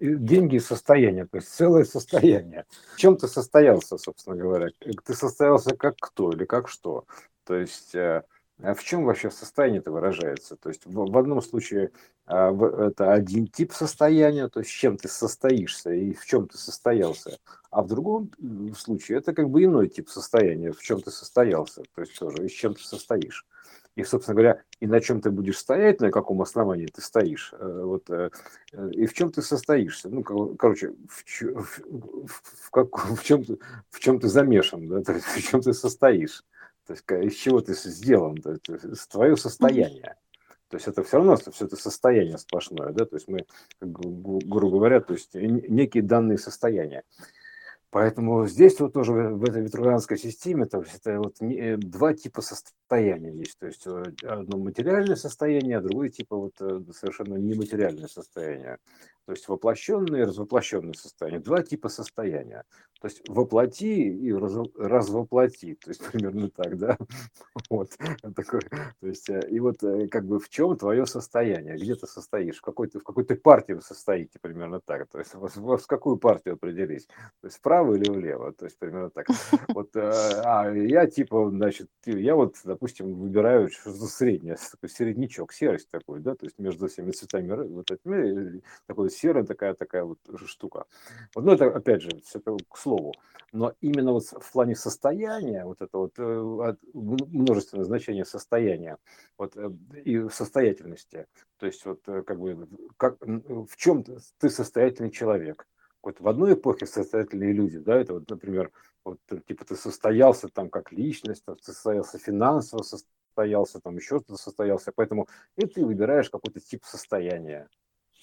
деньги и состояние, то есть целое состояние. В чем ты состоялся, собственно говоря? Ты состоялся как кто или как что? То есть э, а в чем вообще состояние это выражается? То есть в, одном случае а, это один тип состояния, то есть чем ты состоишься и в чем ты состоялся, а в другом случае это как бы иной тип состояния, в чем ты состоялся, то есть тоже и с чем ты состоишь. И, собственно говоря, и на чем ты будешь стоять, на каком основании ты стоишь, э, вот, э, и в чем ты состоишься. Ну, короче, в, в, в, как, в, чем, ты, в чем ты замешан, да, то есть в чем ты состоишь. То есть из чего ты сделан, то есть твое состояние. То есть это все равно все это состояние сплошное, да, то есть мы, грубо говоря, то есть некие данные состояния. Поэтому здесь вот тоже в этой витрувианской системе то есть это вот э, два типа состояния есть. То есть э, одно материальное состояние, а другое типа вот э, совершенно нематериальное состояние. То есть воплощенное и развоплощенное состояние. Два типа состояния. То есть воплоти и развоплоти. То есть примерно так, да? Вот. Такое. То есть, и вот как бы в чем твое состояние? Где ты состоишь? В какой-то, в какой-то партии вы состоите примерно так. То есть в какую партию определись? То есть вправо или влево, то есть примерно так. Вот, э, а я типа, значит, я вот, допустим, выбираю что-то среднее, такой середнячок, серость такой, да, то есть между всеми цветами вот этими, такой серая такая такая вот штука. Вот, ну это опять же, это к. Но именно вот в плане состояния, вот это вот э, множественное значение состояния, вот э, и состоятельности, то есть вот как бы как, в чем ты состоятельный человек, вот в одной эпохе состоятельные люди, да, это вот, например, вот, э, типа ты состоялся там как личность, там, ты состоялся финансово, состоялся там еще что-то состоялся, поэтому и ты выбираешь какой-то тип состояния.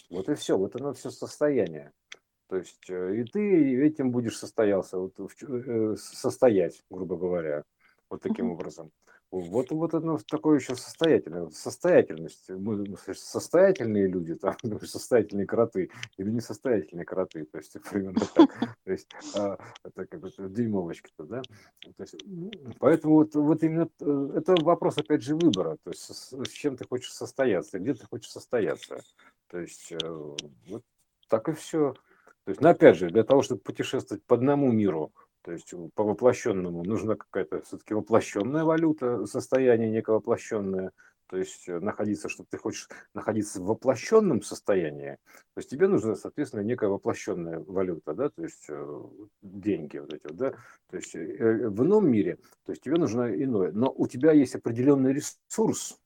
Вот и все, вот оно все состояние. То есть э, и ты этим будешь состоялся, вот, э, состоять, грубо говоря, вот таким образом. Вот, вот оно такое еще состоятельное, состоятельность. Мы состоятельные люди, там, состоятельные кроты или несостоятельные кроты, то есть примерно так. То есть а, это как бы дюймовочка-то, да. То есть, поэтому вот, вот именно э, это вопрос, опять же, выбора, то есть с, с чем ты хочешь состояться, где ты хочешь состояться. То есть вот так и все. То есть, но опять же, для того, чтобы путешествовать по одному миру, то есть по воплощенному нужна какая-то все-таки воплощенная валюта, состояние некое воплощенное. То есть э, находиться, что ты хочешь находиться в воплощенном состоянии, то есть тебе нужна, соответственно, некая воплощенная валюта, да, то есть э, деньги вот эти да, то есть э, в ином мире, то есть тебе нужно иное, но у тебя есть определенный ресурс,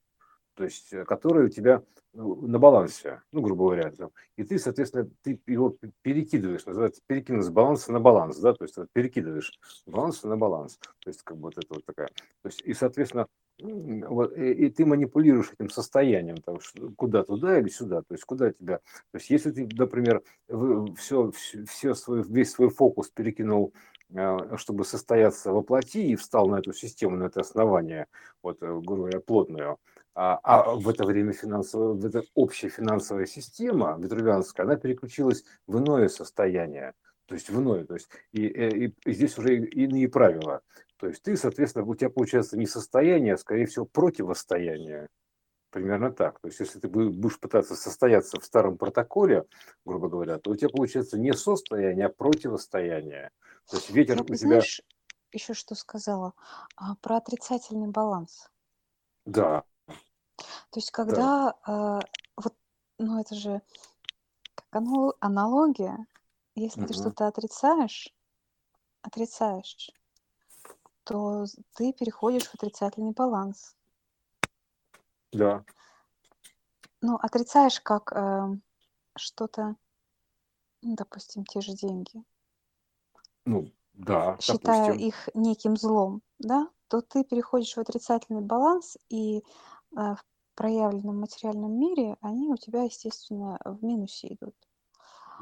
то есть э, который у тебя ну, на балансе, ну, грубо говоря, там, и ты, соответственно, ты его перекидываешь, называется перекинуть с баланса на баланс, да, то есть перекидываешь с баланса на баланс, то есть как бы вот это вот такая, то есть и, соответственно, вот, и, и ты манипулируешь этим состоянием, там, куда туда или сюда, то есть куда тебя, то есть если ты, например, все, все свой, весь свой фокус перекинул а, чтобы состояться во плоти и встал на эту систему, на это основание, вот, э, грубо говоря, плотную, а, а в это время финансовая, в эта общая финансовая система витрувианская, она переключилась в иное состояние, то есть в иное, то есть и, э, и, и здесь уже иные правила. То есть ты, соответственно, у тебя получается не состояние, а скорее всего противостояние. Примерно так. То есть, если ты будешь пытаться состояться в старом протоколе, грубо говоря, то у тебя получается не состояние, а противостояние. То есть ветер Я у бы, тебя... знаешь, еще что сказала а, про отрицательный баланс. Да, То есть, да. когда а, вот, ну это же как анал- аналогия, если ты Мгм. что-то отрицаешь, отрицаешь, то ты переходишь в отрицательный баланс. Да. Ну, отрицаешь как эм, что-то, ну, допустим, те же деньги, Ну, да, считая допустим. их неким злом, да, то ты переходишь в отрицательный баланс, и в проявленном материальном мире они у тебя, естественно, в минусе идут.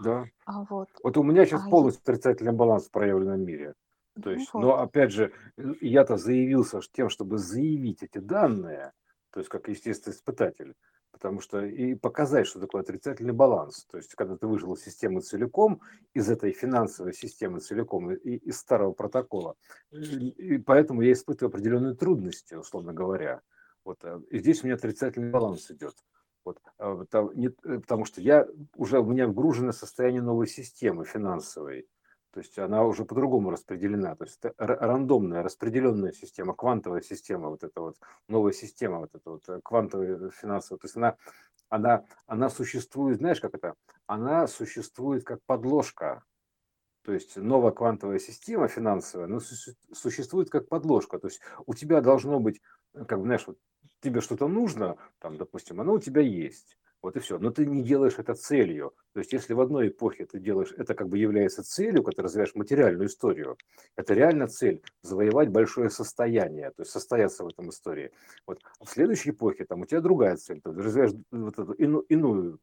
Да. А вот, Вот у меня сейчас а полностью отрицательный баланс в проявленном мире. То ну есть, вот, но опять же, я-то заявился тем, чтобы заявить эти данные, то есть как естественный испытатель, потому что и показать, что такое отрицательный баланс. То есть, когда ты выжил из системы целиком, из этой финансовой системы целиком, и из старого протокола. И поэтому я испытываю определенные трудности, условно говоря. Вот, э, и здесь у меня отрицательный баланс идет. Вот, а, э, потому что я уже у меня вгружено состояние новой системы финансовой. То есть она уже по-другому распределена. То есть это рандомная, распределенная система, квантовая система, вот эта вот новая система, вот эта вот э, квантовая финансовая. То есть она, она, она существует, знаешь, как это? Она существует как подложка. То есть новая квантовая система финансовая ну, существует как подложка. То есть у тебя должно быть, как бы, знаешь, вот тебе что-то нужно, там, допустим, оно у тебя есть. Вот и все. Но ты не делаешь это целью. То есть, если в одной эпохе ты делаешь, это как бы является целью, когда ты развиваешь материальную историю, это реально цель – завоевать большое состояние, то есть состояться в этом истории. Вот. А в следующей эпохе там у тебя другая цель, ты развиваешь вот эту ину, иную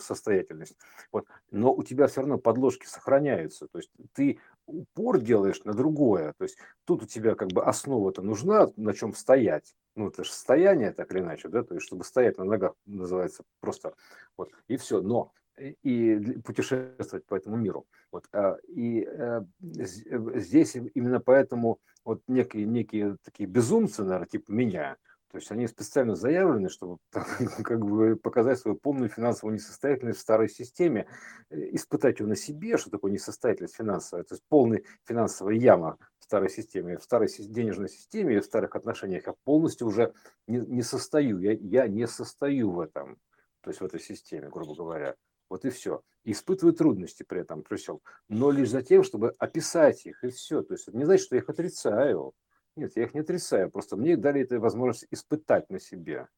состоятельность. Вот. Но у тебя все равно подложки сохраняются. То есть, ты упор делаешь на другое. То есть, тут у тебя как бы основа-то нужна, на чем стоять ну, это же состояние, так или иначе, да, то есть, чтобы стоять на ногах, называется просто, вот, и все, но и путешествовать по этому миру. Вот, а, и э, здесь именно поэтому вот некие, некие такие безумцы, наверное, типа меня, то есть они специально заявлены, чтобы как бы показать свою полную финансовую несостоятельность в старой системе, э, испытать ее на себе, что такое несостоятельность финансовая, то есть полная финансовая яма в старой системе, в старой денежной системе и в старых отношениях. Я полностью уже не, не состою, я, я не состою в этом, то есть в этой системе, грубо говоря. Вот и все. испытываю трудности при этом, при всем. Но лишь за тем, чтобы описать их, и все. То есть это не значит, что я их отрицаю. Нет, я их не отрицаю, просто мне дали эту возможность испытать на себе.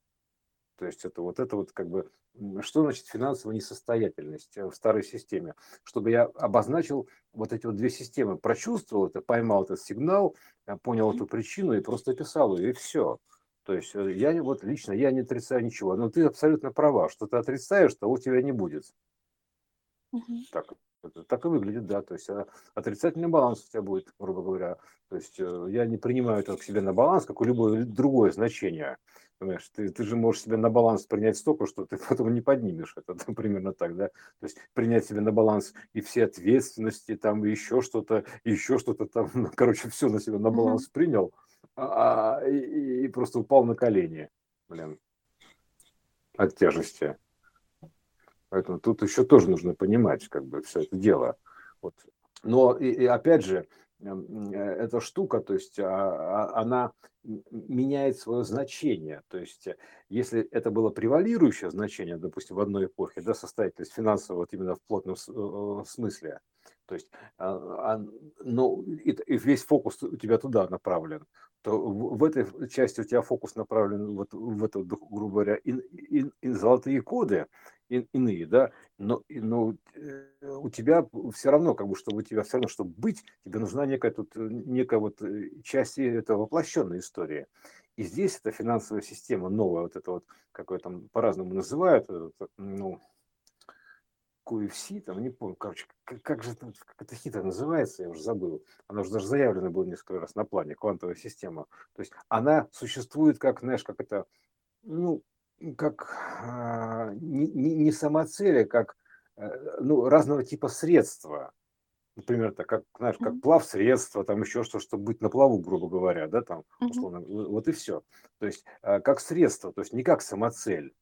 То есть это вот это вот как бы, что значит финансовая несостоятельность э, в старой системе? Чтобы я обозначил вот эти вот две системы, прочувствовал это, поймал этот сигнал, э, понял эту причину и просто описал ее, и все. То есть э, я вот лично, я не отрицаю ничего, но ты абсолютно права, что ты отрицаешь, того у тебя не будет. Угу. Так, это так и выглядит, да. То есть а, отрицательный баланс у тебя будет, грубо говоря. То есть э, я не принимаю это к себе на баланс, как у любое другое значение. Понимаешь, ты, ты же можешь себе на баланс принять столько, что ты потом не поднимешь. Это там, примерно так, да. То есть принять себе на баланс и все ответственности, там, и еще что-то, еще что-то там, ну, короче, все на себя на баланс mm-hmm. принял, а, и, и просто упал на колени, блин, от тяжести. Поэтому тут еще тоже нужно понимать, как бы, все это дело. Вот. Но и, и опять же, эм, э, эта штука, то есть а, а, она меняет свое значение. То есть э, если это было превалирующее значение, допустим, в одной эпохе, да, состоятельность финансового вот именно в плотном э, смысле, то есть, а, ну, и весь фокус у тебя туда направлен, то в этой части у тебя фокус направлен вот в эту, грубо говоря, и, и, и золотые коды, иные, да, но, но э, у тебя все равно, как бы, чтобы у тебя все равно, чтобы быть, тебе нужна некая тут, э, некая вот э, часть это воплощенная история. И здесь эта финансовая система новая, вот это вот, как ее там по-разному называют, ну, QFC, там, не помню, короче, как, как же как это хитро называется, я уже забыл. Она уже даже заявлена была несколько раз на плане, квантовая система. То есть она существует как, знаешь, как это, ну, как а, не, не, не самоцели, как э, ну, разного типа средства. Например, так как, знаешь, как плав средства, там еще что, чтобы быть на плаву, грубо говоря, да, там, условно, вот и все. То есть, а, как средство, то есть не как самоцель.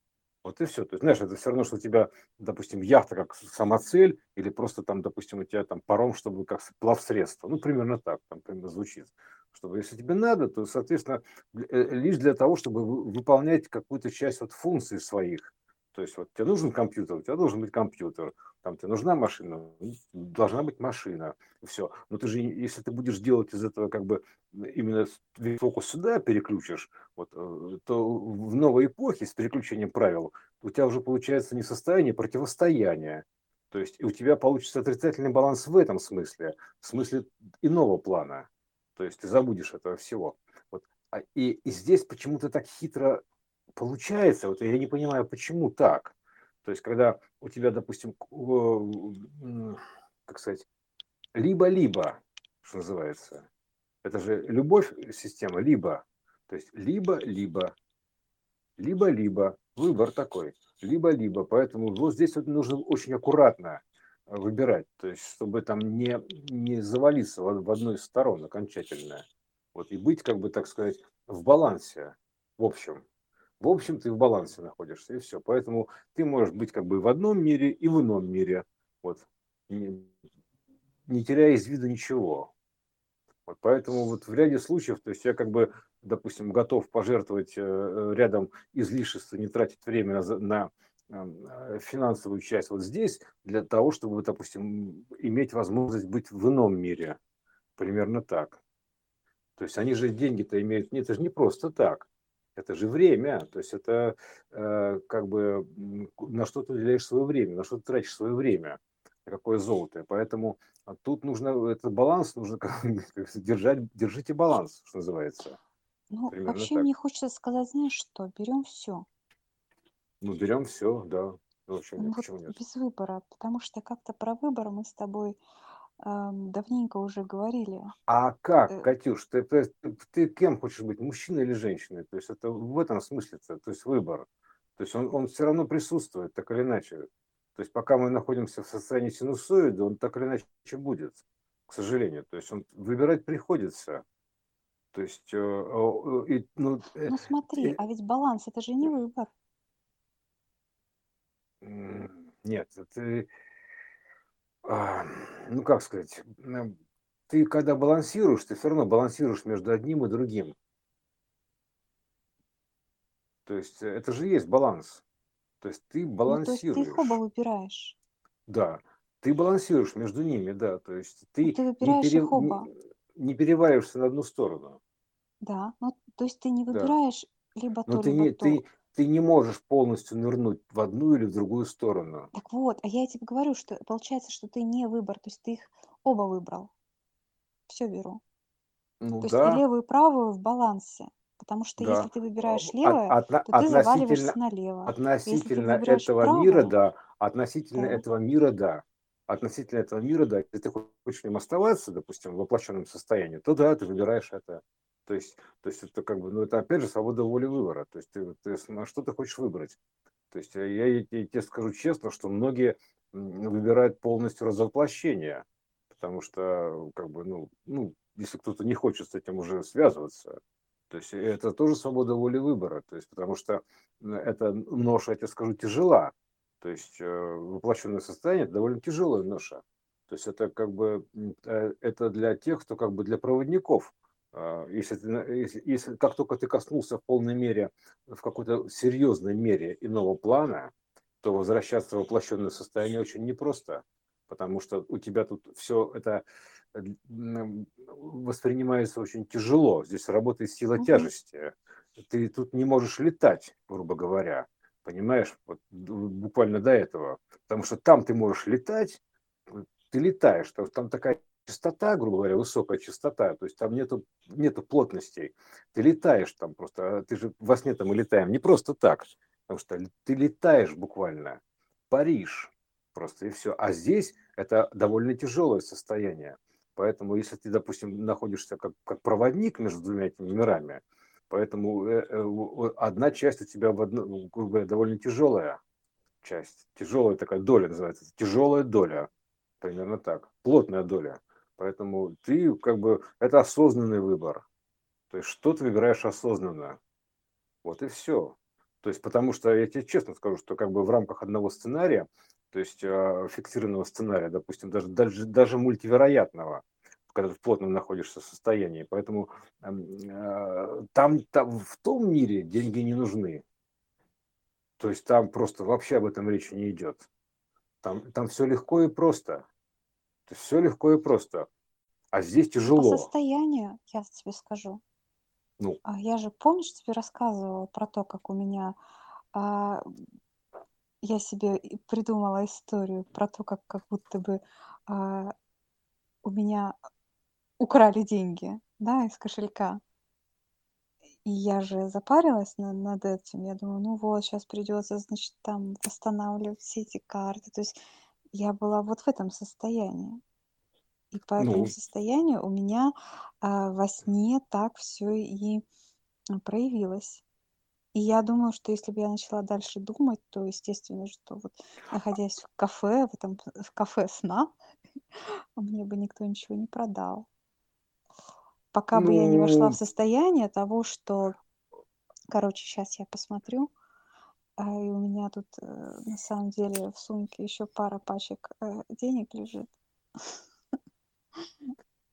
Вот и все. То есть, знаешь, это все равно, что у тебя, допустим, яхта как самоцель, или просто там, допустим, у тебя там паром, чтобы как плав средство. Ну, примерно так, там примерно звучит чтобы если тебе надо, то, соответственно, э, лишь для того, чтобы выполнять какую-то часть вот функций своих. То есть вот тебе нужен компьютер, у тебя должен быть компьютер, там тебе нужна машина, должна быть машина, все. Но ты же, если ты будешь делать из этого как бы именно фокус сюда переключишь, вот, э, то в новой эпохе с переключением правил у тебя уже получается не состояние а противостояния. То есть у тебя получится отрицательный баланс в этом смысле, в смысле иного плана. То есть ты забудешь этого всего. Вот. А, и, и здесь почему-то так хитро получается. Вот я не понимаю, почему так. То есть, когда у тебя, допустим, как сказать, либо-либо, что называется, это же любовь система, либо, то есть либо-либо, либо-либо, выбор такой, либо-либо. Поэтому вот здесь вот нужно очень аккуратно выбирать, то есть чтобы там не, не завалиться в, в одну из сторон окончательно. Вот, и быть, как бы, так сказать, в балансе, в общем. в общем, ты в балансе находишься, и все. Поэтому ты можешь быть как бы в одном мире и в ином мире. Вот. Не, не теряя из виду ничего. Вот поэтому вот в ряде случаев, то есть я как бы, допустим, готов пожертвовать э, рядом излишеств, не тратить время на, на финансовую часть вот здесь, для того, чтобы, допустим, иметь возможность быть в ином мире. Примерно так. То есть они же деньги-то имеют, нет, это же не просто так. Это же время, то есть это э, как бы на что ты уделяешь свое время, на что ты тратишь свое время, какое золото. Поэтому тут нужно этот баланс, нужно как, держать, держите баланс, что называется. Ну, Примерно вообще так. мне хочется сказать, знаешь что, берем все. Ну, берем все, да. Ну, ну, вот нет? Без выбора, потому что как-то про выбор мы с тобой давненько уже говорили. А как, Э, Катюш, ты, ты, ты кем хочешь быть, мужчиной или женщиной? То есть это в этом смысле, то есть выбор. То есть он, он все равно присутствует, так или иначе. То есть пока мы находимся в состоянии синусоида, он так или иначе будет, к сожалению. То есть он выбирать приходится. То есть, э, э, и, ну, э, Ну смотри, а ведь баланс это же не выбор. Нет, это а, ну как сказать, ты когда балансируешь, ты все равно балансируешь между одним и другим. То есть э, это же есть баланс. То есть ты Ну, то есть ты их оба выбираешь. Да, ты балансируешь между ними, да. То есть Ну, ты ты не, пере, оба. не переваливаешься на одну сторону. Да. Ну, то есть ты не Да. выбираешь либо Но то, ты либо не, то. ты, ты не можешь полностью нырнуть в одну или в другую сторону. Так вот, а я тебе говорю, что получается, что ты не выбор, то есть ты их оба выбрал. Все беру. Ну То есть и левую, и правую в балансе. Потому что если ты выбираешь левое, от, то ты заваливаешься налево. Относительно этого правое, мира, да. Относительно да. этого мира, да. Относительно этого мира, да. Если ты хочешь нем оставаться, допустим, в воплощенном состоянии, то да, ты выбираешь это. То есть, то есть это как бы, ну это опять же свобода воли выбора. То есть ты, ты на что ты хочешь выбрать. То есть э, я, я, тебе скажу честно, что многие выбирают полностью развоплощение, потому что как бы, ну, ну, если кто-то не хочет с этим уже связываться, то есть это тоже свобода воли выбора, то есть потому что эта ноша, я тебе скажу, тяжела. То есть э, воплощенное состояние это довольно тяжелая ноша. То есть это как бы э, это для тех, кто как бы для проводников – а, если, ты, если, если как только ты коснулся в полной мере, в какой-то серьезной мере иного плана, то возвращаться в воплощенное состояние очень непросто, потому что у тебя тут все это воспринимается очень тяжело. Здесь работает сила угу. тяжести. Ты тут не можешь летать, грубо говоря. Понимаешь, вот буквально до этого. Потому что там ты можешь летать, ты летаешь, там такая частота, грубо говоря, высокая частота, то есть там нету, нету плотностей. Ты летаешь там просто, а ты же во сне там мы летаем не просто так, потому что ты летаешь буквально. Париж просто и все. А здесь это довольно тяжелое состояние. Поэтому, если ты, допустим, находишься как, как проводник между двумя этими мирами, поэтому э, э, одна часть у тебя в одно, грубо говоря, довольно тяжелая часть. Тяжелая такая доля называется. Тяжелая доля. Примерно так. Плотная доля. Поэтому ты как бы это осознанный выбор. То есть что ты выбираешь осознанно. Вот и все. То есть потому что я тебе честно скажу, что как бы в рамках одного сценария, то есть э, фиксированного сценария, допустим, даже, даже, даже мультивероятного, когда ты в плотном находишься состоянии. Поэтому э, там, там в том мире деньги не нужны. То есть там просто вообще об этом речи не идет. Там, там все легко и просто. То есть все легко и просто. А здесь тяжело. По состоянию, я тебе скажу. Ну. А я же, помнишь, тебе рассказывала про то, как у меня... А, я себе придумала историю про то, как как будто бы а, у меня украли деньги, да, из кошелька. И я же запарилась на, над этим. Я думаю, ну вот, сейчас придется, значит, там восстанавливать все эти карты. То есть я была вот в этом состоянии. И по этому Ну, состоянию у меня а, во сне так все и а, проявилось. И я думаю, что если бы я начала дальше думать, то естественно, что вот находясь в кафе, в этом в кафе сна, мне бы никто ничего не продал. Пока бы я не вошла в состояние того, что Короче, сейчас я посмотрю. А, и у меня тут э, на самом деле в сумке еще пара пачек э, денег лежит.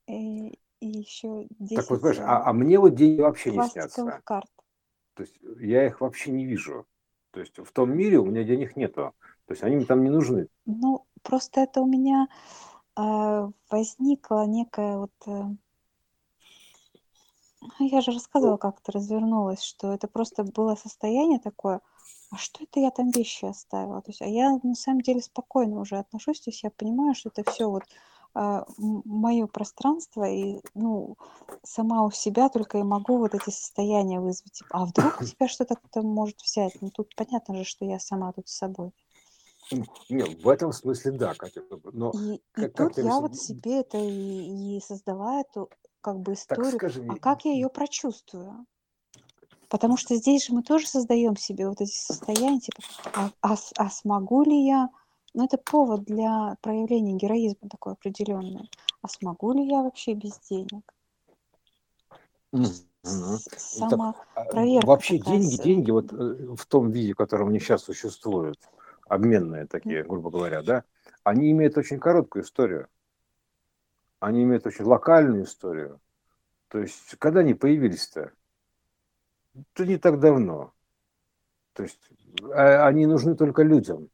И, и еще 10 Так вот, понимаешь, а, а мне вот деньги вообще не снятся. карт. То есть я их вообще не вижу. То есть в том мире у меня денег нету. То есть они мне там не нужны. Ну, просто это у меня э, возникла некая вот... Э, ну, я же рассказывала, как это развернулось, что это просто было состояние такое, а что это я там вещи оставила? То есть, а я на самом деле спокойно уже отношусь, то есть я понимаю, что это все вот а, мое пространство, и, ну, сама у себя только и могу вот эти состояния вызвать. Типа, а вдруг у тебя что-то кто может взять? Ну, тут понятно же, что я сама тут с собой. Нет, в этом смысле да, Катя. Но И, и как, как тут я вот себе это и, и создала эту как бы историю. Так скажи а как я ее прочувствую? Потому что здесь же мы тоже создаем себе вот эти состояния, типа, а, а, а смогу ли я? Ну, это повод для проявления героизма такой определенный. А смогу ли я вообще без денег? Сама так, проверка. Вообще деньги, деньги вот э, в том виде, в котором они сейчас существуют, обменные такие, грубо говоря, да, они имеют очень короткую историю. Они имеют очень локальную историю. То есть, когда они появились-то? Это не так давно. То есть, а, они нужны только людям.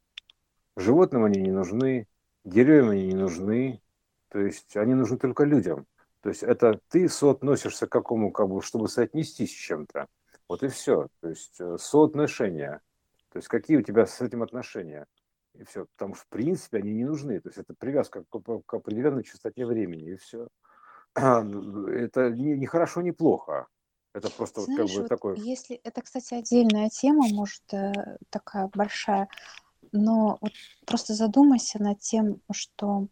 Животным они не нужны, деревьям они не нужны. То есть, они нужны только людям. То есть, это ты соотносишься к какому, как бы, чтобы соотнестись с чем-то. Вот и все. То есть, э, соотношения. То есть, какие у тебя с этим отношения. И все. Потому что, в принципе, они не нужны. То есть, это привязка к, к определенной частоте времени. И все. Это не, не хорошо, не плохо. Это просто Знаешь, как бы вот такой... Если это, кстати, отдельная тема, может, э, такая большая, но вот просто задумайся над тем, что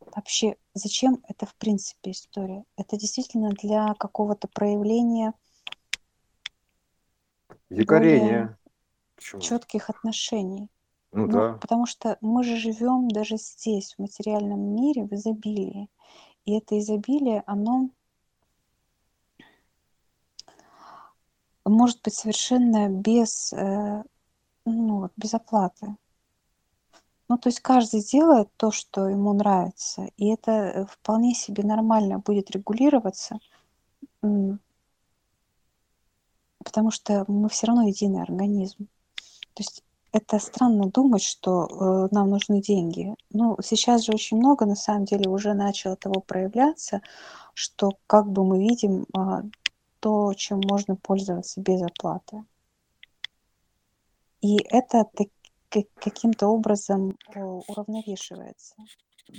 вообще зачем это в принципе история. Это действительно для какого-то проявления Якорения. четких отношений. Ну, ну да. Потому что мы же живем даже здесь, в материальном мире, в изобилии. И это изобилие, оно может быть совершенно без, э, ну, без оплаты. Ну, то есть каждый делает то, что ему нравится, и это вполне себе нормально будет регулироваться, потому что мы все равно единый организм. То есть это странно думать, что э, нам нужны деньги. Ну, сейчас же очень много, на самом деле, уже начало того проявляться, что как бы мы видим э, то, чем можно пользоваться без оплаты. И это каким-то образом э, уравновешивается.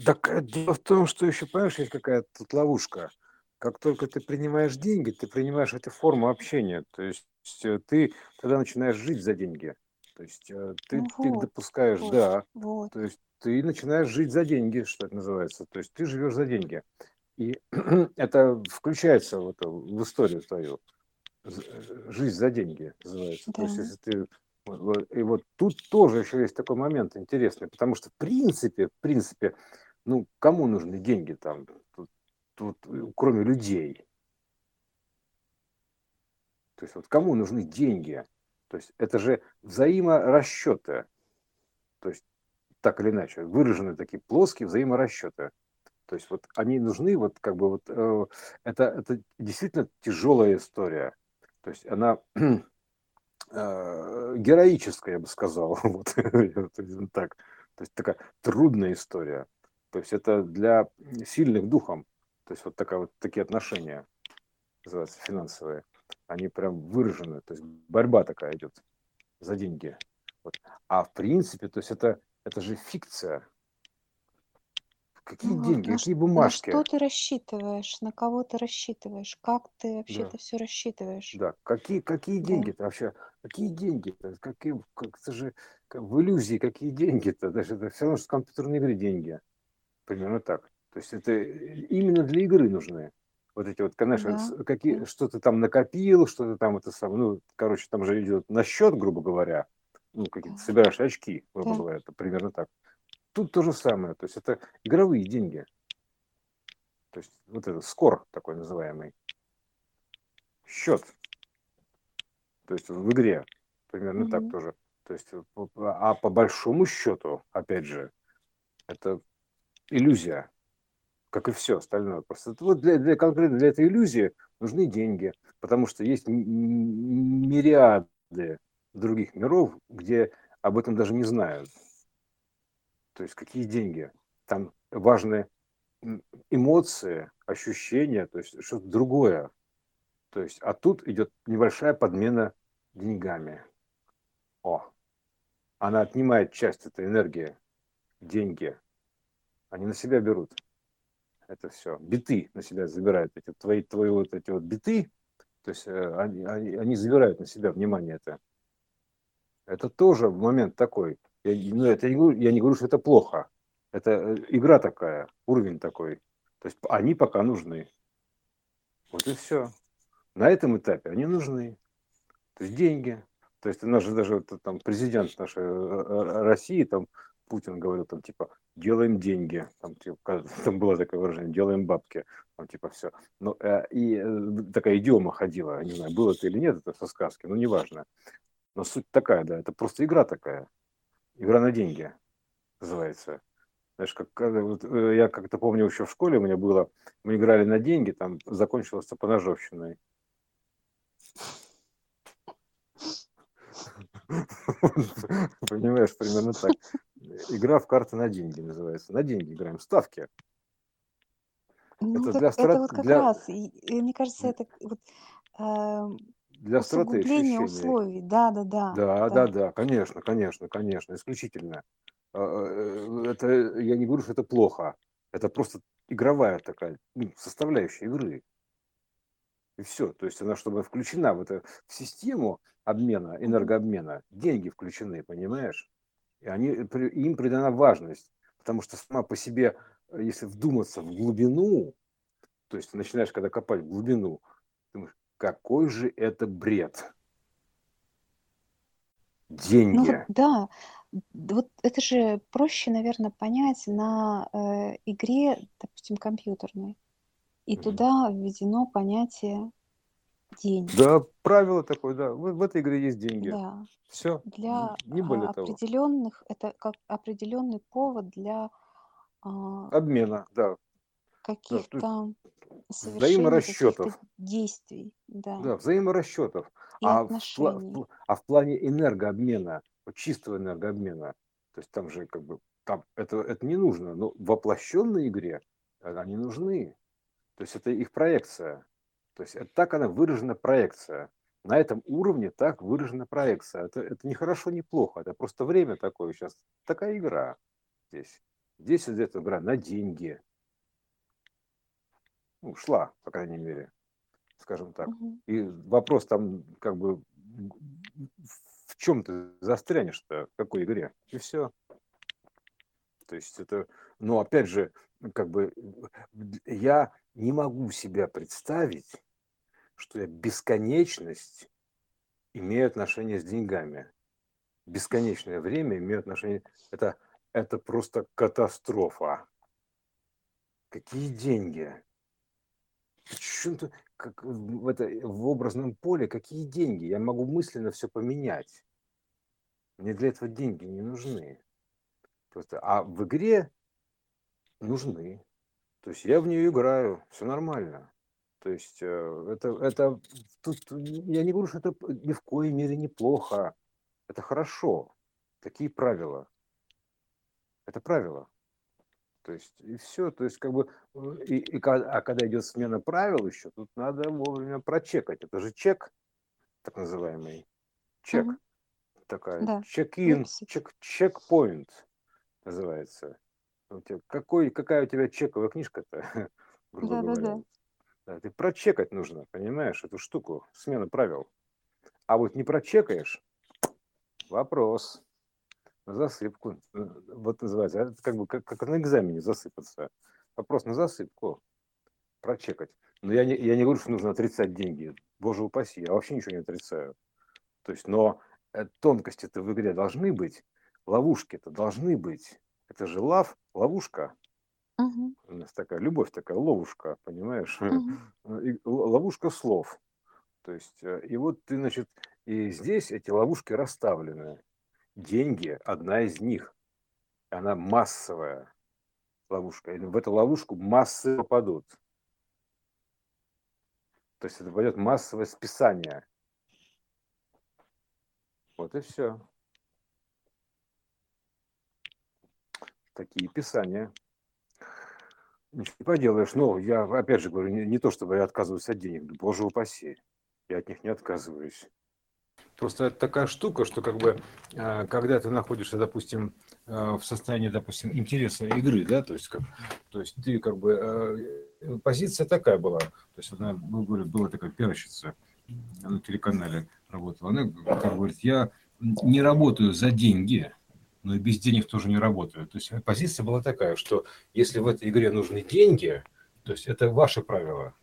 Так э, дело в том, что еще, понимаешь, есть какая-то тут ловушка. Как только ты принимаешь деньги, ты принимаешь эту форму общения. То есть э, ты тогда начинаешь жить за деньги. То есть ты, ну ты вот, допускаешь, вот, да. Вот. То есть ты начинаешь жить за деньги, что это называется. То есть ты живешь за деньги. И это включается в, это, в историю твою. Жизнь за деньги называется. Да. То есть, если ты и вот тут тоже еще есть такой момент интересный, потому что в принципе, в принципе, ну, кому нужны деньги там, тут, тут, кроме людей? То есть вот кому нужны деньги? То есть это же взаиморасчеты. То есть так или иначе, выражены такие плоские взаиморасчеты. То есть вот они нужны, вот как бы вот э, это, это действительно тяжелая история. То есть она э, героическая, я бы сказал. Вот так. То есть такая трудная история. То есть это для сильных духом. То есть вот такая вот такие отношения называются финансовые. Они прям выражены. То есть борьба такая идет за деньги. Вот. А в принципе, то есть это, это же фикция. Какие Ну деньги, на, какие на бумажки? что ты рассчитываешь, на кого ты рассчитываешь, как ты вообще Да, это все рассчитываешь? да. Какие, какие Да. деньги-то вообще? Какие деньги-то? Какие, как, это же как в иллюзии, какие деньги-то? Даже это все равно, что в компьютерной игре деньги. Примерно так. То есть это именно для игры нужны. Вот эти вот, конечно, Да, какие, да. что ты там накопил, что ты там это самое, ну, короче, там же идет на счет, грубо говоря, ну, какие-то Да, собираешь очки, грубо да. говоря, это примерно так. Тут то же самое, то есть это игровые деньги. То есть вот этот скор такой называемый. Счет. То есть в игре примерно mm-hmm. так тоже. То есть, а по большому счету, опять же, это иллюзия, как и все остальное. Просто вот для, для конкретно для этой иллюзии нужны деньги, потому что есть мириады других миров, где об этом даже не знают. То есть какие деньги? Там важны эмоции, ощущения, то есть что-то другое. То есть, а тут идет небольшая подмена деньгами. О, она отнимает часть этой энергии, деньги. Они на себя берут. Это все. Биты на себя забирают. Эти твои, твои вот эти вот биты, то есть э, они, они, они забирают на себя внимание это. Это тоже момент такой. Я, ну, это, я не говорю, что это плохо. Это э, игра такая, уровень такой. То есть они пока нужны. Вот и все. На этом этапе они нужны. То есть деньги. То есть наш даже там президент нашей э, э, России, там Путин говорил, там типа делаем деньги, там, типа, там было такое выражение, делаем бабки, там типа все. Ну, и такая идиома ходила, не знаю, было это или нет, это со сказки, но неважно. Но суть такая, да, это просто игра такая. Игра на деньги называется. Знаешь, как, вот, э, я как-то помню еще в школе у меня было, мы играли на деньги, там закончилось поножовщиной. Понимаешь, примерно так. Игра в карты на деньги называется. На деньги играем, ставки. Ну, это, для страт... это вот как для... раз, и, и, мне кажется, это вот э, для усугубление условий, да, да, да. Да, да, да, конечно, конечно, конечно, исключительно. А, э, это, я не говорю, что это плохо. Это просто игровая такая ну, составляющая игры. И все. То есть она, чтобы включена в, это, в систему обмена, энергообмена, деньги включены, понимаешь? И они, им придана важность. Потому что сама по себе, если вдуматься в глубину, то есть ты начинаешь, когда копать в глубину, какой же это бред. Деньги. Ну, да, вот это же проще, наверное, понять на э, игре, допустим, компьютерной. И туда введено понятие деньги. Да, правило такое, да. В, в этой игре есть деньги. Да. Все. Для не более а, того. определенных, это как определенный повод для а, обмена, да. каких-то да, взаиморасчетов. действий, да. Да, взаиморасчетов. И а отношений. В, а в плане энергообмена чистого энергообмена. То есть там же как бы там это, это не нужно, но в воплощенной игре они нужны. То есть это их проекция. То есть это так она выражена проекция. На этом уровне так выражена проекция. Это, это не хорошо, не плохо. Это просто время такое сейчас. Такая игра здесь. Здесь идет игра на деньги. Ну, шла, по крайней мере, скажем так. Угу. И вопрос там как бы в чем ты застрянешь-то, в какой игре? И все. То есть это, но опять же, как бы я не могу себя представить, что я бесконечность имею отношение с деньгами. Бесконечное время имею отношение... Это, это просто катастрофа. Какие деньги? Почему-то как в, это, в образном поле какие деньги? Я могу мысленно все поменять. Мне для этого деньги не нужны. Просто, а в игре нужны. То есть я в нее играю, все нормально. То есть э, это, это тут я не говорю, что это ни в коей мере неплохо. Это хорошо. Такие правила. Это правила. То есть, и все. То есть, как бы, э, и, и, а когда идет смена правил еще, тут надо вовремя прочекать. Это же чек, так называемый. Чек. Угу. Такая. Да. Чек-ин, чек, чек-поинт называется. У тебя, какой, какая у тебя чековая книжка-то, грубо да, говоря. Да, да. Да, ты прочекать нужно, понимаешь, эту штуку, смена правил. А вот не прочекаешь, вопрос засыпку. Э, вот называется. Это как бы как, как на экзамене засыпаться. Вопрос на засыпку. Прочекать. Но я не, я не говорю, что нужно отрицать деньги. Боже упаси, я вообще ничего не отрицаю. То есть, но э, тонкости-то в игре должны быть, ловушки-то должны быть. Это же лав, ловушка. Угу. У нас такая любовь, такая ловушка, понимаешь? Угу. Ловушка слов. То есть, и вот ты, значит, И здесь эти ловушки расставлены. Деньги – одна из них. Она массовая ловушка. И в эту ловушку массы попадут. То есть это пойдет массовое списание. Вот и все. Такие писания. Ничего не поделаешь. Но я, опять же говорю, не, не то, чтобы я отказываюсь от денег. Боже упаси. Я от них не отказываюсь. Просто это такая штука, что как бы, а, когда ты находишься, допустим, а, в состоянии, допустим, интереса игры, да, то есть, как, то есть ты как бы, а, позиция такая была, то есть она, была, была такая пиарщица на телеканале работала, она как говорит, я не работаю за деньги, но и без денег тоже не работаю. То есть позиция была такая, что если в этой игре нужны деньги, то есть это ваши правила,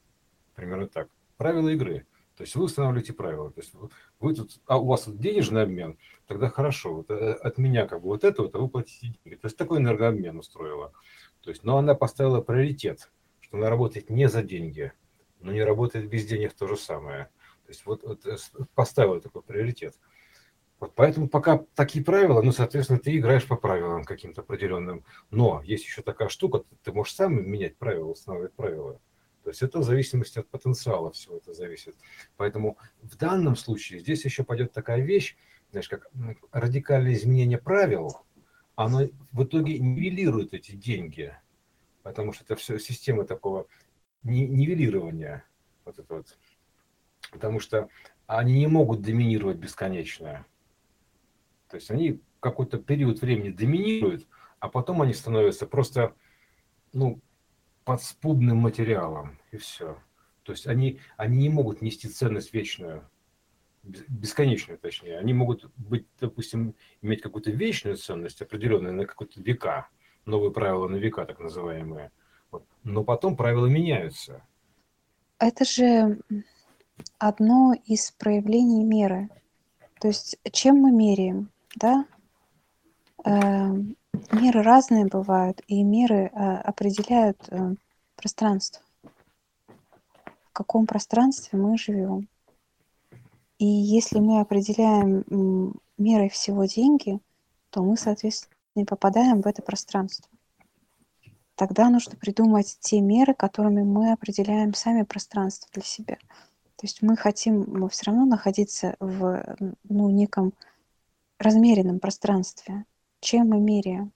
примерно так, правила игры. То есть вы устанавливаете правила. То есть вы тут, а у вас денежный обмен, тогда хорошо. Вот э, от меня как бы вот это вот, а вы платите деньги. То есть такой энергообмен устроила. То есть, но она поставила приоритет, что она работает не за деньги, но не работает без денег то же самое. То есть вот, вот э, поставила такой приоритет. Вот поэтому пока такие правила, ну, соответственно, ты играешь по правилам каким-то определенным. Но есть еще такая штука, ты можешь сам менять правила, устанавливать правила. То есть это в зависимости от потенциала все это зависит. Поэтому в данном случае здесь еще пойдет такая вещь, знаешь, как радикальное изменение правил, оно в итоге нивелирует эти деньги, потому что это все система такого нивелирования, вот это вот, потому что они не могут доминировать бесконечно. То есть они какой-то период времени доминируют, а потом они становятся просто, ну, подспудным материалом, и все. То есть они, они не могут нести ценность вечную, бесконечную точнее. Они могут быть, допустим, иметь какую-то вечную ценность, определенную на какие-то века, новые правила на века, так называемые. Вот. Но потом правила меняются. Это же одно из проявлений меры. То есть чем мы меряем, да? Меры разные бывают, и меры э, определяют э, пространство. В каком пространстве мы живем. И если мы определяем мерой всего деньги, то мы, соответственно, и попадаем в это пространство. Тогда нужно придумать те меры, которыми мы определяем сами пространство для себя. То есть мы хотим мы все равно находиться в ну, неком размеренном пространстве, чем мы меряем.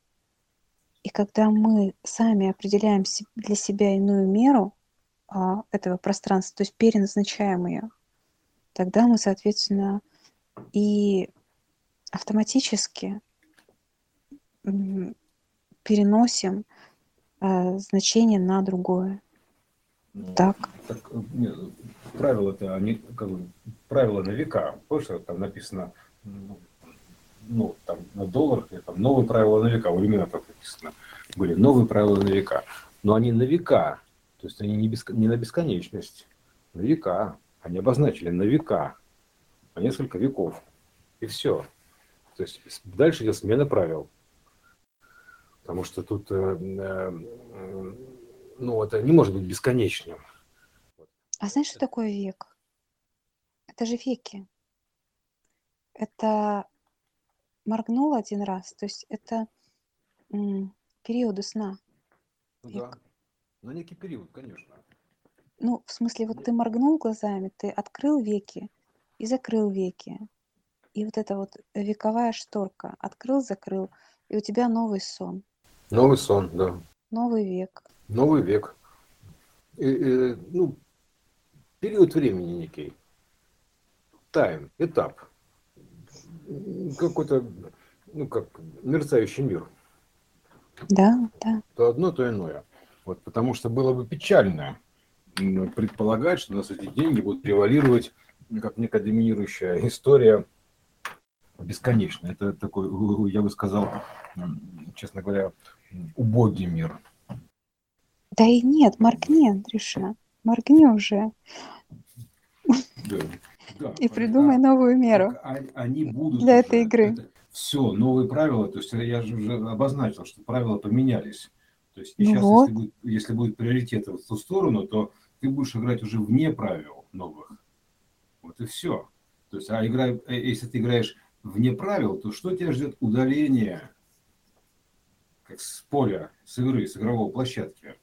И когда мы сами определяем для себя иную меру а, этого пространства, то есть переназначаем ее, тогда мы, соответственно, и автоматически переносим э, значение на другое. Ну, так. так нет, правила-то, они как бы правила на века. Помнишь, там написано ну, ну, там, на долларах, или там новые правила на века, у иллюминатов написано, были новые правила на века. Но они на века, то есть они не, беско, не на бесконечность, на века. Они обозначили на века, на несколько веков. И все. То есть дальше идет смена правил. Потому что тут, э, э, ну, это не может быть бесконечным. А знаешь, что такое век? Это же веки. Это моргнул один раз, то есть это периоды сна. Ну да, на некий период, конечно. Ну, в смысле, вот ты моргнул глазами, ты открыл веки и закрыл веки. И вот эта вот вековая шторка. Открыл, закрыл, и у тебя новый сон. Новый сон, да. Новый век. Новый век. И, и, ну, период времени некий. Тайм, этап какой-то, ну как, мерцающий мир. Да, да. То одно, то иное. Вот, потому что было бы печально предполагать, что у нас эти деньги будут превалировать как некая доминирующая история бесконечно. Это такой, я бы сказал, честно говоря, убогий мир. Да и нет, моргни, Андрюша, моргни уже. Да. Да, и придумай а, новую меру они будут для этой игры. Это, все, новые правила, то есть я же уже обозначил, что правила поменялись. То есть сейчас, ну вот. если, будет, если будет приоритет в ту сторону, то ты будешь играть уже вне правил новых. Вот и все. То есть, а игра, э, если ты играешь вне правил, то что тебя ждет? Удаление как с поля, с игры, с игровой площадки.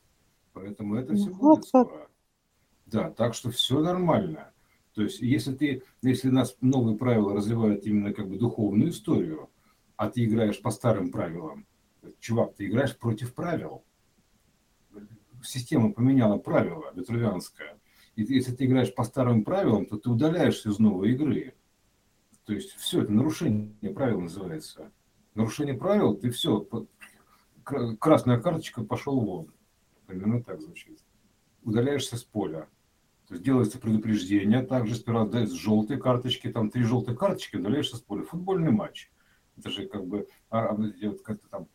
Поэтому это все ну, будет скоро. Да, так что все нормально. То есть, если ты, если нас новые правила развивают именно как бы духовную историю, а ты играешь по старым правилам, чувак, ты играешь против правил. Система поменяла правила, ветрувянская. И если ты играешь по старым правилам, то ты удаляешься из новой игры. То есть все, это нарушение правил называется. Нарушение правил, ты все, красная карточка, пошел вон. Примерно так звучит. Удаляешься с поля. Делается предупреждение, также сперва дается желтые карточки, там три желтые карточки, удаляешься с поля. Футбольный матч. Это же как бы, а, а как-то там,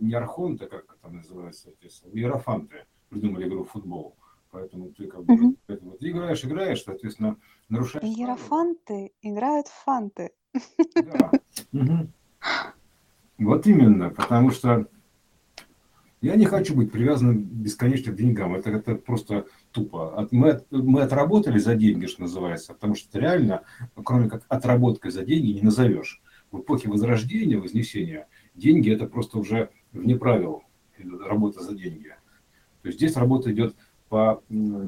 не архонты, как там называется, иерофанты придумали игру в футбол. Поэтому ты как бы угу. поэтому ты играешь, играешь, соответственно, нарушаешь. Иерофанты играют фанты. Да. Угу. Вот именно, потому что я не хочу быть привязанным бесконечно к деньгам. Это, это просто тупо. Мы, мы отработали за деньги, что называется, потому что реально, кроме как отработкой за деньги, не назовешь. В эпохе Возрождения, Вознесения, деньги это просто уже вне правил работа за деньги. То есть здесь работа идет по,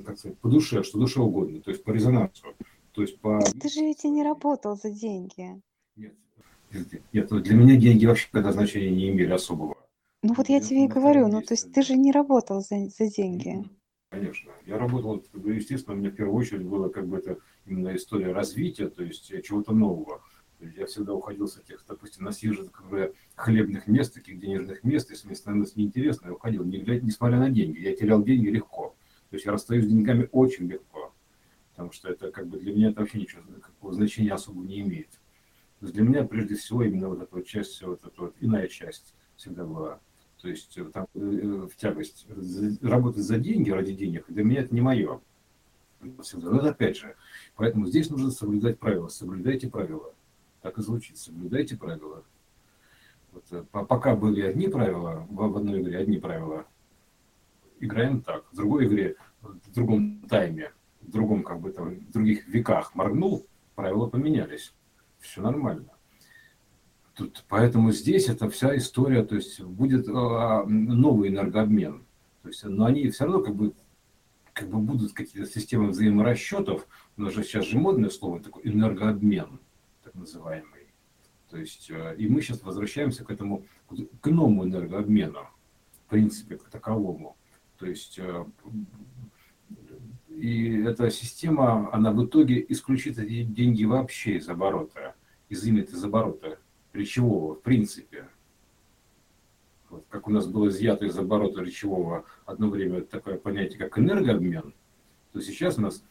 как сказать, по душе, что душе угодно, то есть по резонансу. То есть по... Ты же ведь и не работал за деньги. Нет, нет, для меня деньги вообще когда значения не имели особого. Ну вот я тебе и говорю, ну то есть ты же не работал за, за деньги. Конечно. Я работал, естественно, у меня в первую очередь была как бы это именно история развития, то есть чего-то нового. Я всегда уходил с этих, допустим, насиженных как бы, хлебных мест, таких денежных мест, если мне становилось неинтересно, я уходил, не, несмотря на деньги. Я терял деньги легко. То есть я расстаюсь с деньгами очень легко, потому что это как бы для меня это вообще ничего, какого значения особо не имеет. То есть для меня прежде всего именно вот эта вот часть, вот эта вот иная часть всегда была то есть э, там, э, э, в тягость. Работать за деньги, ради денег, для меня это не мое. Всегда. Но это опять же. Поэтому здесь нужно соблюдать правила. Соблюдайте правила. Так и звучит. Соблюдайте правила. Вот, пока были одни правила, в одной игре одни правила, играем так. В другой игре, в другом тайме, в другом, как бы там, в других веках моргнул, правила поменялись. Все нормально. Тут, поэтому здесь это вся история, то есть будет а, новый энергообмен. То есть, но они все равно как бы, как бы будут какие-то системы взаиморасчетов, у же сейчас же модное слово такой энергообмен, так называемый. То есть, э, и мы сейчас возвращаемся к этому, к новому энергообмену, в принципе, к таковому. То есть, э, и эта система, она в итоге исключит эти деньги вообще из оборота, изымет из оборота речевого в принципе. Вот, как у нас было изъято из оборота речевого одно время такое понятие, как энергообмен, то сейчас у нас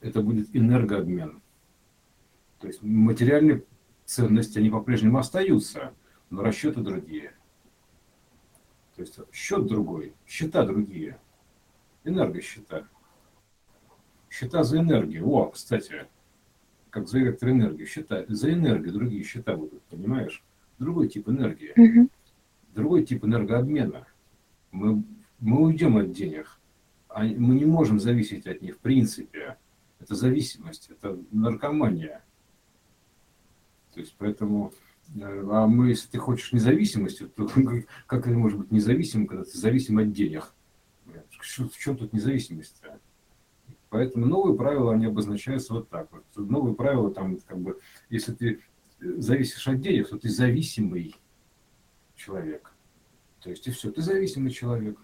это будет энергообмен. То есть материальные ценности, они по-прежнему остаются, но расчеты другие. То есть счет другой, счета другие, энергосчета. Счета за энергию. О, кстати, как за электроэнергию счета, за энергию другие счета будут, понимаешь? Другой тип энергии, угу. другой тип энергообмена. Мы, мы уйдем от денег, а мы не можем зависеть от них в принципе. Это зависимость, это наркомания. То есть поэтому, э, а мы, если ты хочешь независимости, то как это может быть независимым, когда ты зависим от денег? В чем тут независимость-то? Поэтому новые правила, они обозначаются вот так. Вот. Новые правила, там, как бы, если ты зависишь от денег, то ты зависимый человек. То есть и все, ты зависимый человек.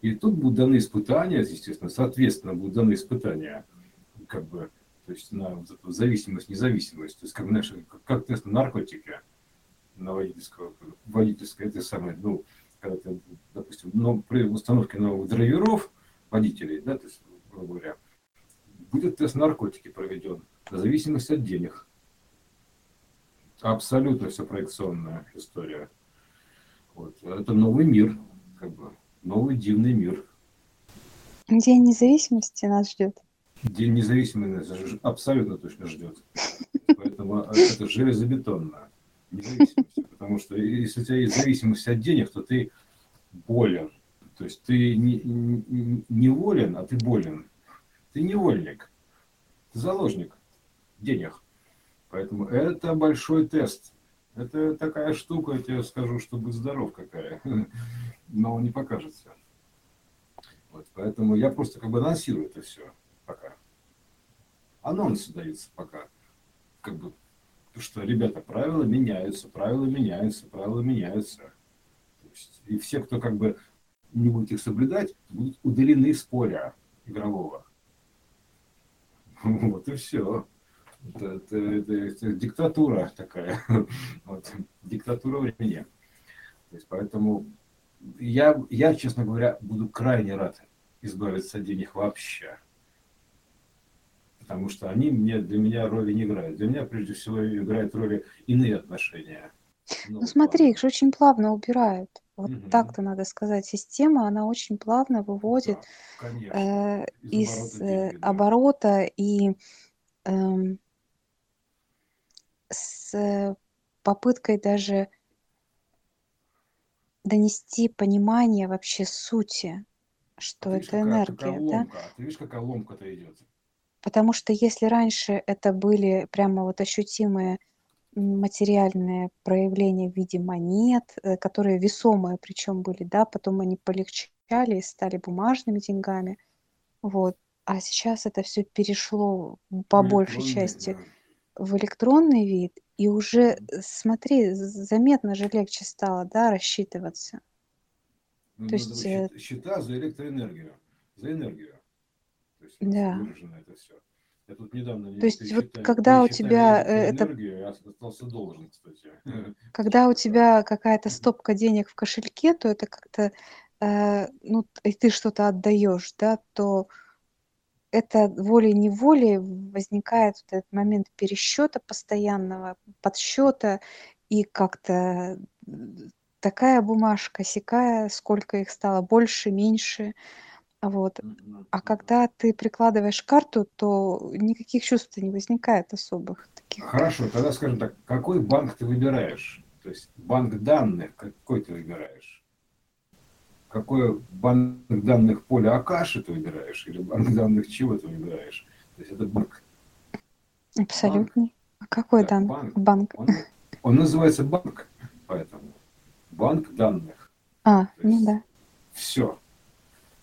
И тут будут даны испытания, естественно, соответственно, будут даны испытания, как бы, то есть на зависимость, независимость. То есть, как, знаешь, как, как тест на наркотики, на водительского, водительское, это самое, ну, когда ты, допустим, ну, при установке новых драйверов, водителей, да, то есть, грубо говоря, будет тест наркотики проведен, в зависимости от денег. Абсолютно все проекционная история. Вот. Это новый мир, как бы, новый дивный мир. День независимости нас ждет. День независимости абсолютно точно ждет. Поэтому это железобетонно. Независимость. Потому что если у тебя есть зависимость от денег, то ты болен. То есть ты не, не, не волен, а ты болен. Ты невольник, ты заложник денег. Поэтому это большой тест. Это такая штука, я тебе скажу, что будь здоров какая. Но не покажется. Вот, поэтому я просто как бы анонсирую это все пока. Анонсы даются пока. Как бы, что, ребята, правила меняются, правила меняются, правила меняются. Есть, и все, кто как бы не будет их соблюдать, будут удалены из поля игрового. Вот и все. Это, это, это, это диктатура такая. Вот, диктатура времени. То есть, поэтому я, я, честно говоря, буду крайне рад избавиться от денег вообще. Потому что они мне, для меня роли не играют. Для меня, прежде всего, играют роли иные отношения. Ну, ну смотри, их же очень плавно убирают. Вот угу. так-то надо сказать. Система, она очень плавно выводит да, э, из, из оборота, деньги, да. оборота и э, с попыткой даже донести понимание вообще сути, что а это энергия, какая да? Ломка. Ты видишь, какая ломка-то идет? Потому что если раньше это были прямо вот ощутимые материальные проявления в виде монет, э, которые весомые причем были, да, потом они полегчали и стали бумажными деньгами, вот. А сейчас это все перешло по большей части да. в электронный вид, и уже, смотри, заметно же легче стало, да, рассчитываться. Ну, То есть, э, счета за электроэнергию, за энергию. То есть, да. выражено это все. Я тут недавно То есть вот когда у тебя э, это... остался должен, кстати. Когда у тебя какая-то стопка денег в кошельке, то это как-то, э, ну, и ты что-то отдаешь, да, то это волей-неволей возникает вот этот момент пересчета постоянного, подсчета, и как-то такая бумажка, сякая, сколько их стало, больше, меньше. Вот. А когда ты прикладываешь карту, то никаких чувств не возникает особых таких. Хорошо, тогда скажем так, какой банк ты выбираешь? То есть банк данных какой ты выбираешь? Какой банк данных поля Акаши ты выбираешь? Или банк данных чего ты выбираешь? То есть это банк. Абсолютно. Банк. А какой да, дан... банк? банк? Он, он называется банк, поэтому банк данных. А, ну да. Все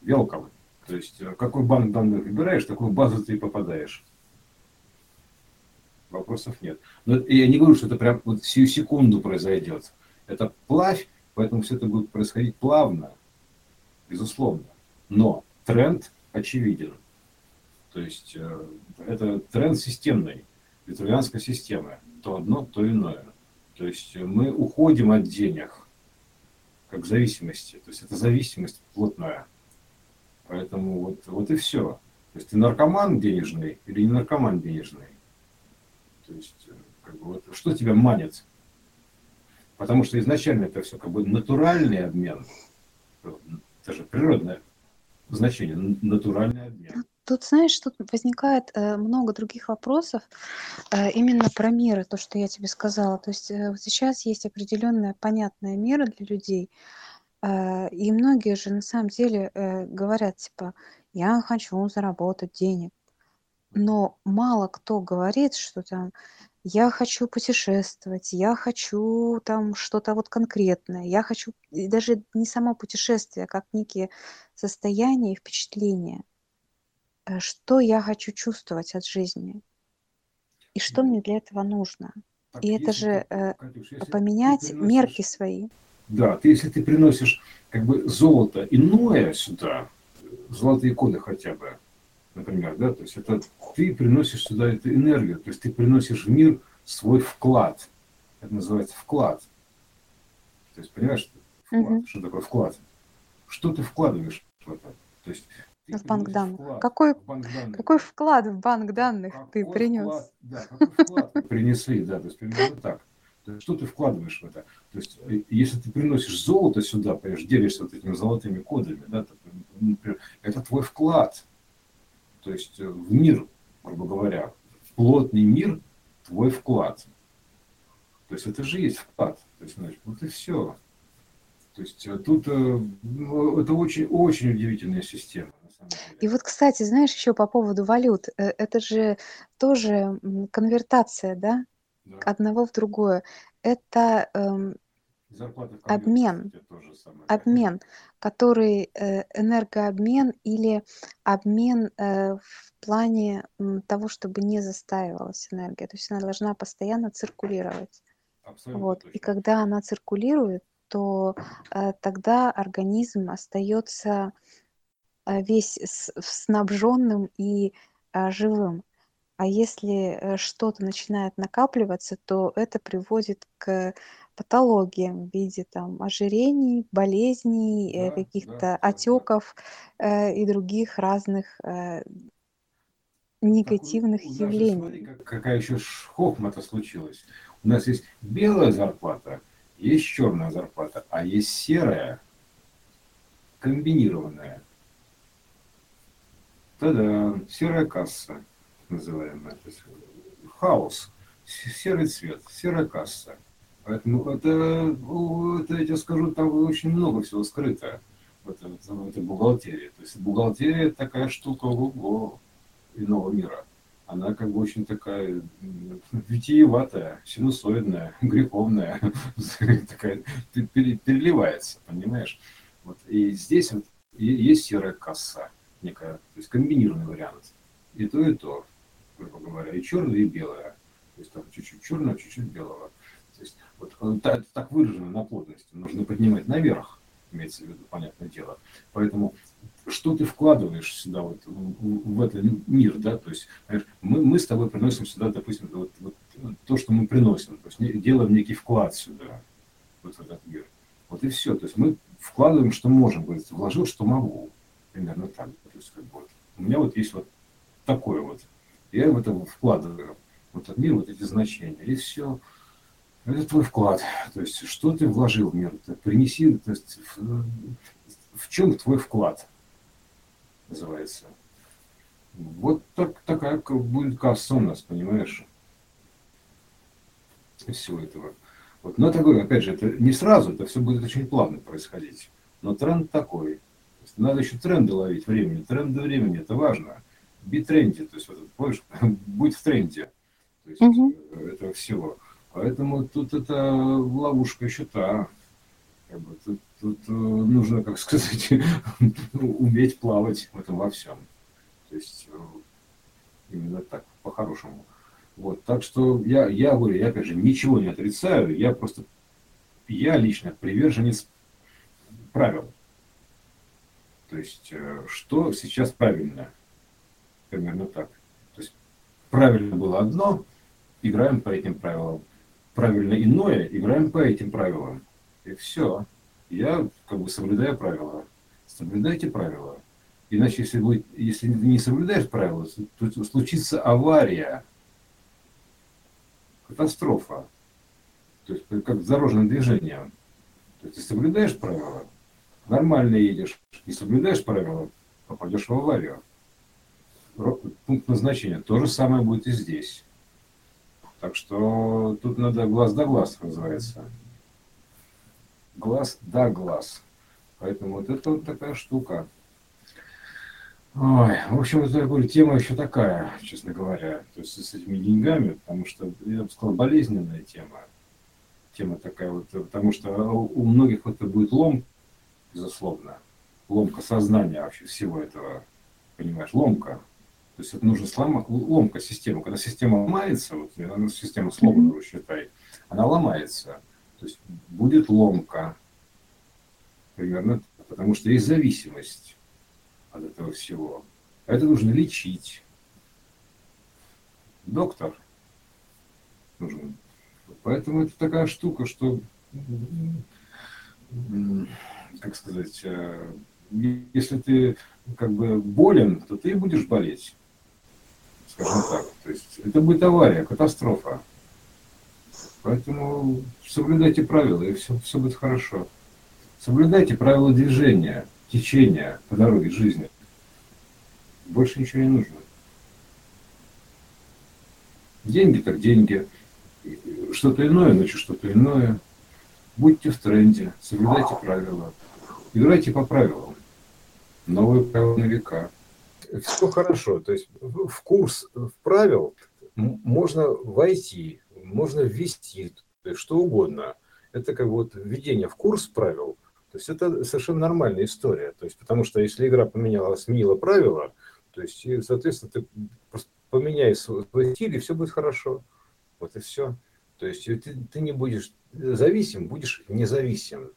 welcome. То есть э, какой банк данных выбираешь, такую базу ты и попадаешь. Вопросов нет. Но я не говорю, что это прям вот всю секунду произойдет. Это плавь, поэтому все это будет происходить плавно, безусловно. Но тренд очевиден. То есть э, это тренд системный, витрувианской системы. То одно, то иное. То есть мы уходим от денег, как зависимости. То есть это зависимость плотная. Поэтому вот, вот и все. То есть ты наркоман денежный или не наркоман денежный. То есть э, как бы, вот, что тебя манит? Потому что изначально это все как бы натуральный обмен. Это же природное значение, натуральный обмен. Тут, знаешь, тут возникает э, много других вопросов э, именно про меры, то, что я тебе сказала. То есть э, сейчас есть определенная понятная мера для людей, и многие же на самом деле э, говорят, типа, я хочу заработать денег. Но мало кто говорит, что там я хочу путешествовать, я хочу там что-то вот конкретное, я хочу и даже не само путешествие, а как некие состояния и впечатления. Э, что я хочу чувствовать от жизни? И что мне для этого нужно? Так, и это же Катюш, поменять мерки свои. Да, ты, если ты приносишь как бы золото иное сюда, золотые коды хотя бы, например, да, то есть это ты приносишь сюда эту энергию, то есть ты приносишь в мир свой вклад. Это называется вклад. То есть, понимаешь, вклад, угу. что такое вклад? Что ты вкладываешь в это? То есть в банк данных. Вклад, какой, в банк данных. какой вклад в банк данных какой ты принес? Вклад, да, какой вклад принесли, да, то есть примерно так. Что ты вкладываешь в это? То есть, э, если ты приносишь золото сюда, понимаешь, делишься вот этими золотыми кодами, да, например, это твой вклад. То есть э, в мир, грубо говоря, в плотный мир твой вклад. То есть это же есть вклад. То есть, значит, вот и все. То есть э, тут ну, это очень, очень удивительная система. И вот, кстати, знаешь, еще по поводу валют, это же тоже конвертация, да? Да. одного в другое. Это эм, обмен, обмен, который э, энергообмен или обмен э, в плане того, чтобы не застаивалась энергия. То есть она должна постоянно циркулировать. Абсолютно вот. И когда она циркулирует, то э, тогда организм остается э, весь снабженным и э, живым. А если э, что-то начинает накапливаться, то это приводит к патологиям в виде там ожирений, болезней, э, да, каких-то да, отеков да. и других разных негативных так, явлений. Смотри, как, какая еще хохма это случилась. У нас есть белая зарплата, есть черная зарплата, а есть серая, комбинированная. Тогда серая касса называемая. То есть хаос, серый цвет, серая касса. Поэтому это, это, я тебе скажу, там очень много всего скрыто в, это, в этой бухгалтерии. То есть бухгалтерия такая штука ого, иного мира. Она как бы очень такая витиеватая, синусоидная, греховная, такая, переливается, понимаешь? Вот. И здесь вот есть серая касса некая, то есть комбинированный вариант. И то, и то, грубо говоря, и черное, и белое. То есть там чуть-чуть черного, чуть-чуть белого. То есть вот э, так, так выражено на плотности. Нужно поднимать наверх, имеется в виду, понятное дело. Поэтому что ты вкладываешь сюда, вот, в, в этот мир, да, то есть мы, мы с тобой приносим сюда, допустим, вот, вот, то, что мы приносим, то есть делаем некий вклад сюда, вот в этот мир. Вот и все. То есть мы вкладываем, что можем. Говорит, вложил, что могу. Примерно так. То есть, как бы, вот, у меня вот есть вот такое вот. Я в это вкладываю. Вот этот мир, вот эти значения. И все. Это твой вклад. То есть, что ты вложил в мир? Ты принеси, то есть, в, в чем твой вклад? называется. Вот так, такая будет касса у нас, понимаешь? Из всего этого. Вот. Но говорю, опять же, это не сразу, это все будет очень плавно происходить. Но тренд такой. Надо еще тренды ловить времени. Тренды времени, это важно. Би тренде, то есть, вот, помнишь, будь в тренде. То есть, угу. этого всего. Поэтому тут это ловушка еще та. Как бы, тут, тут э, нужно, как сказать, ну, уметь плавать в этом во всем. То есть э, именно так, по-хорошему. Вот, так что я, я говорю, я опять же ничего не отрицаю, я просто, я лично приверженец правил. То есть, что сейчас правильно? Примерно так. То есть, правильно было одно, играем по этим правилам. Правильно иное, играем по этим правилам. И все. Я как бы соблюдаю правила. Соблюдайте правила. Иначе, если, вы, если не соблюдаешь правила, то случится авария, катастрофа. То есть как дорожное движение. То есть ты соблюдаешь правила, нормально едешь. Не соблюдаешь правила, попадешь в аварию. Пункт назначения. То же самое будет и здесь. Так что тут надо глаз да глаз, называется глаз да глаз. Поэтому вот это вот такая штука. Ой, в общем, это, я говорю, тема еще такая, честно говоря, то есть с этими деньгами, потому что, я бы сказал, болезненная тема. Тема такая вот, потому что у многих это будет лом, безусловно, ломка сознания вообще всего этого, понимаешь, ломка. То есть это нужно сломать, ломка системы. Когда система ломается, вот система сломана, считай, она ломается то есть будет ломка. Примерно потому что есть зависимость от этого всего. Это нужно лечить. Доктор нужен. Поэтому это такая штука, что, как сказать, э, если ты как бы болен, то ты будешь болеть. Скажем так. То есть это будет авария, катастрофа. Поэтому соблюдайте правила, и все, все будет хорошо. Соблюдайте правила движения, течения по дороге жизни. Больше ничего не нужно. Деньги так деньги. Что-то иное, значит что-то иное. Будьте в тренде, соблюдайте правила. Играйте по правилам. Новые правила на века. Все хорошо. То есть в курс в правил можно войти, можно ввести что угодно. Это как вот введение в курс правил. То есть это совершенно нормальная история. То есть, потому что если игра поменяла, сменила правила, то есть, и, соответственно, ты поменяй свой стиль, и все будет хорошо. Вот и все. То есть ты, ты не будешь зависим, будешь независим.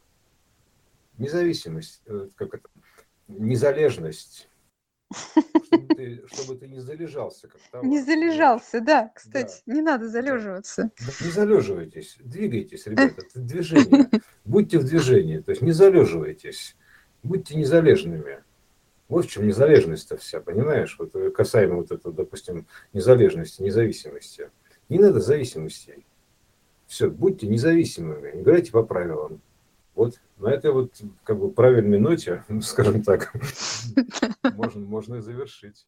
Независимость, э, как это, незалежность чтобы ты, чтобы ты не залежался. Как товар. Не залежался, да, кстати, да. не надо залеживаться. Не залеживайтесь, двигайтесь, ребята, это движение. Будьте в движении, то есть не залеживайтесь, будьте незалежными. Вот в чем незалежность-то вся, понимаешь? Вот э, касаемо вот этого, допустим, незалежности, независимости. Не надо зависимостей. Все, будьте независимыми, играйте по правилам. Вот на этой вот как бы правильной ноте, скажем так, можно, можно и завершить.